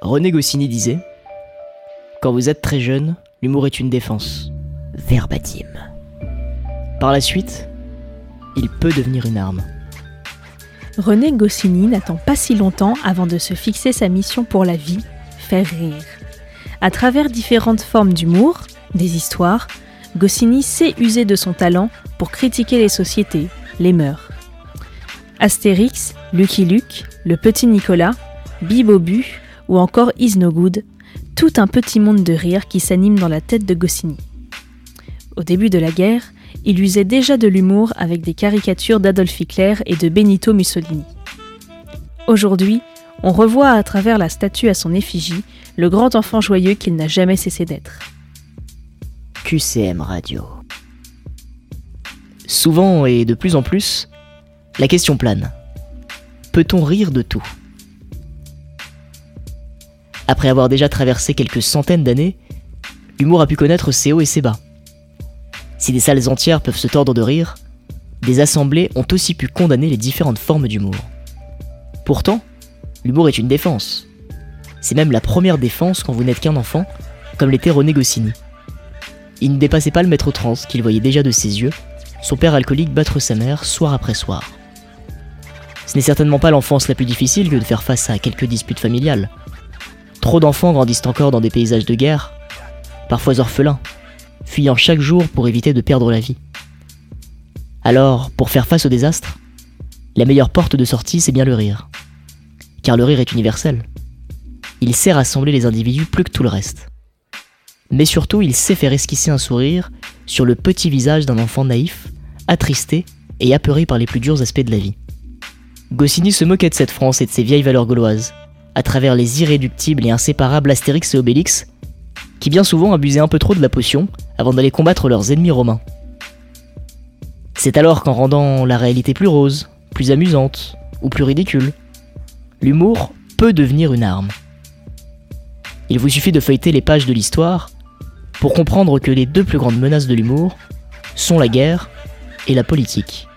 René Goscinny disait Quand vous êtes très jeune, l'humour est une défense. Verbatim. Par la suite, il peut devenir une arme. René Goscinny n'attend pas si longtemps avant de se fixer sa mission pour la vie, faire rire. À travers différentes formes d'humour, des histoires, Goscinny sait user de son talent pour critiquer les sociétés, les mœurs. Astérix, Lucky Luke, Le Petit Nicolas, Bibobu ou encore Is Good, tout un petit monde de rire qui s'anime dans la tête de Goscinny. Au début de la guerre, il usait déjà de l'humour avec des caricatures d'Adolf Hitler et de Benito Mussolini. Aujourd'hui, on revoit à travers la statue à son effigie le grand enfant joyeux qu'il n'a jamais cessé d'être. QCM Radio. Souvent et de plus en plus, la question plane. Peut-on rire de tout? Après avoir déjà traversé quelques centaines d'années, l'humour a pu connaître ses hauts et ses bas. Si des salles entières peuvent se tordre de rire, des assemblées ont aussi pu condamner les différentes formes d'humour. Pourtant, l'humour est une défense. C'est même la première défense quand vous n'êtes qu'un enfant, comme l'était René Goscinny. Il ne dépassait pas le maître trans qu'il voyait déjà de ses yeux, son père alcoolique battre sa mère soir après soir. Ce n'est certainement pas l'enfance la plus difficile que de faire face à quelques disputes familiales. Trop d'enfants grandissent encore dans des paysages de guerre, parfois orphelins, fuyant chaque jour pour éviter de perdre la vie. Alors, pour faire face au désastre, la meilleure porte de sortie, c'est bien le rire. Car le rire est universel. Il sait rassembler les individus plus que tout le reste mais surtout il sait faire esquisser un sourire sur le petit visage d'un enfant naïf, attristé et apeuré par les plus durs aspects de la vie. Goscinny se moquait de cette France et de ses vieilles valeurs gauloises, à travers les irréductibles et inséparables Astérix et Obélix, qui bien souvent abusaient un peu trop de la potion avant d'aller combattre leurs ennemis romains. C'est alors qu'en rendant la réalité plus rose, plus amusante ou plus ridicule, l'humour peut devenir une arme. Il vous suffit de feuilleter les pages de l'histoire pour comprendre que les deux plus grandes menaces de l'humour sont la guerre et la politique.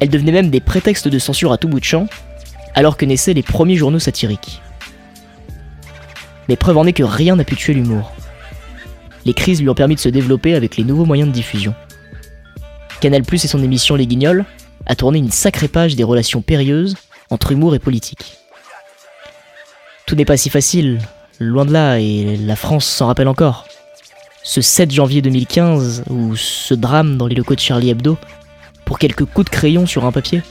Elles devenaient même des prétextes de censure à tout bout de champ, alors que naissaient les premiers journaux satiriques. Mais preuve en est que rien n'a pu tuer l'humour. Les crises lui ont permis de se développer avec les nouveaux moyens de diffusion. Canal Plus et son émission Les Guignols a tourné une sacrée page des relations périlleuses entre humour et politique. Tout n'est pas si facile, loin de là, et la France s'en rappelle encore ce 7 janvier 2015 ou ce drame dans les locaux de Charlie Hebdo pour quelques coups de crayon sur un papier.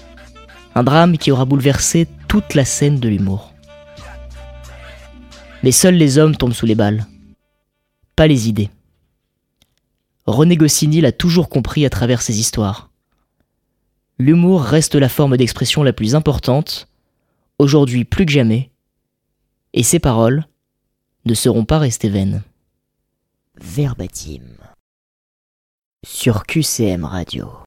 Un drame qui aura bouleversé toute la scène de l'humour. Mais seuls les hommes tombent sous les balles, pas les idées. René Goscinny l'a toujours compris à travers ses histoires. L'humour reste la forme d'expression la plus importante, aujourd'hui plus que jamais, et ses paroles ne seront pas restées vaines verbatim sur QCM Radio.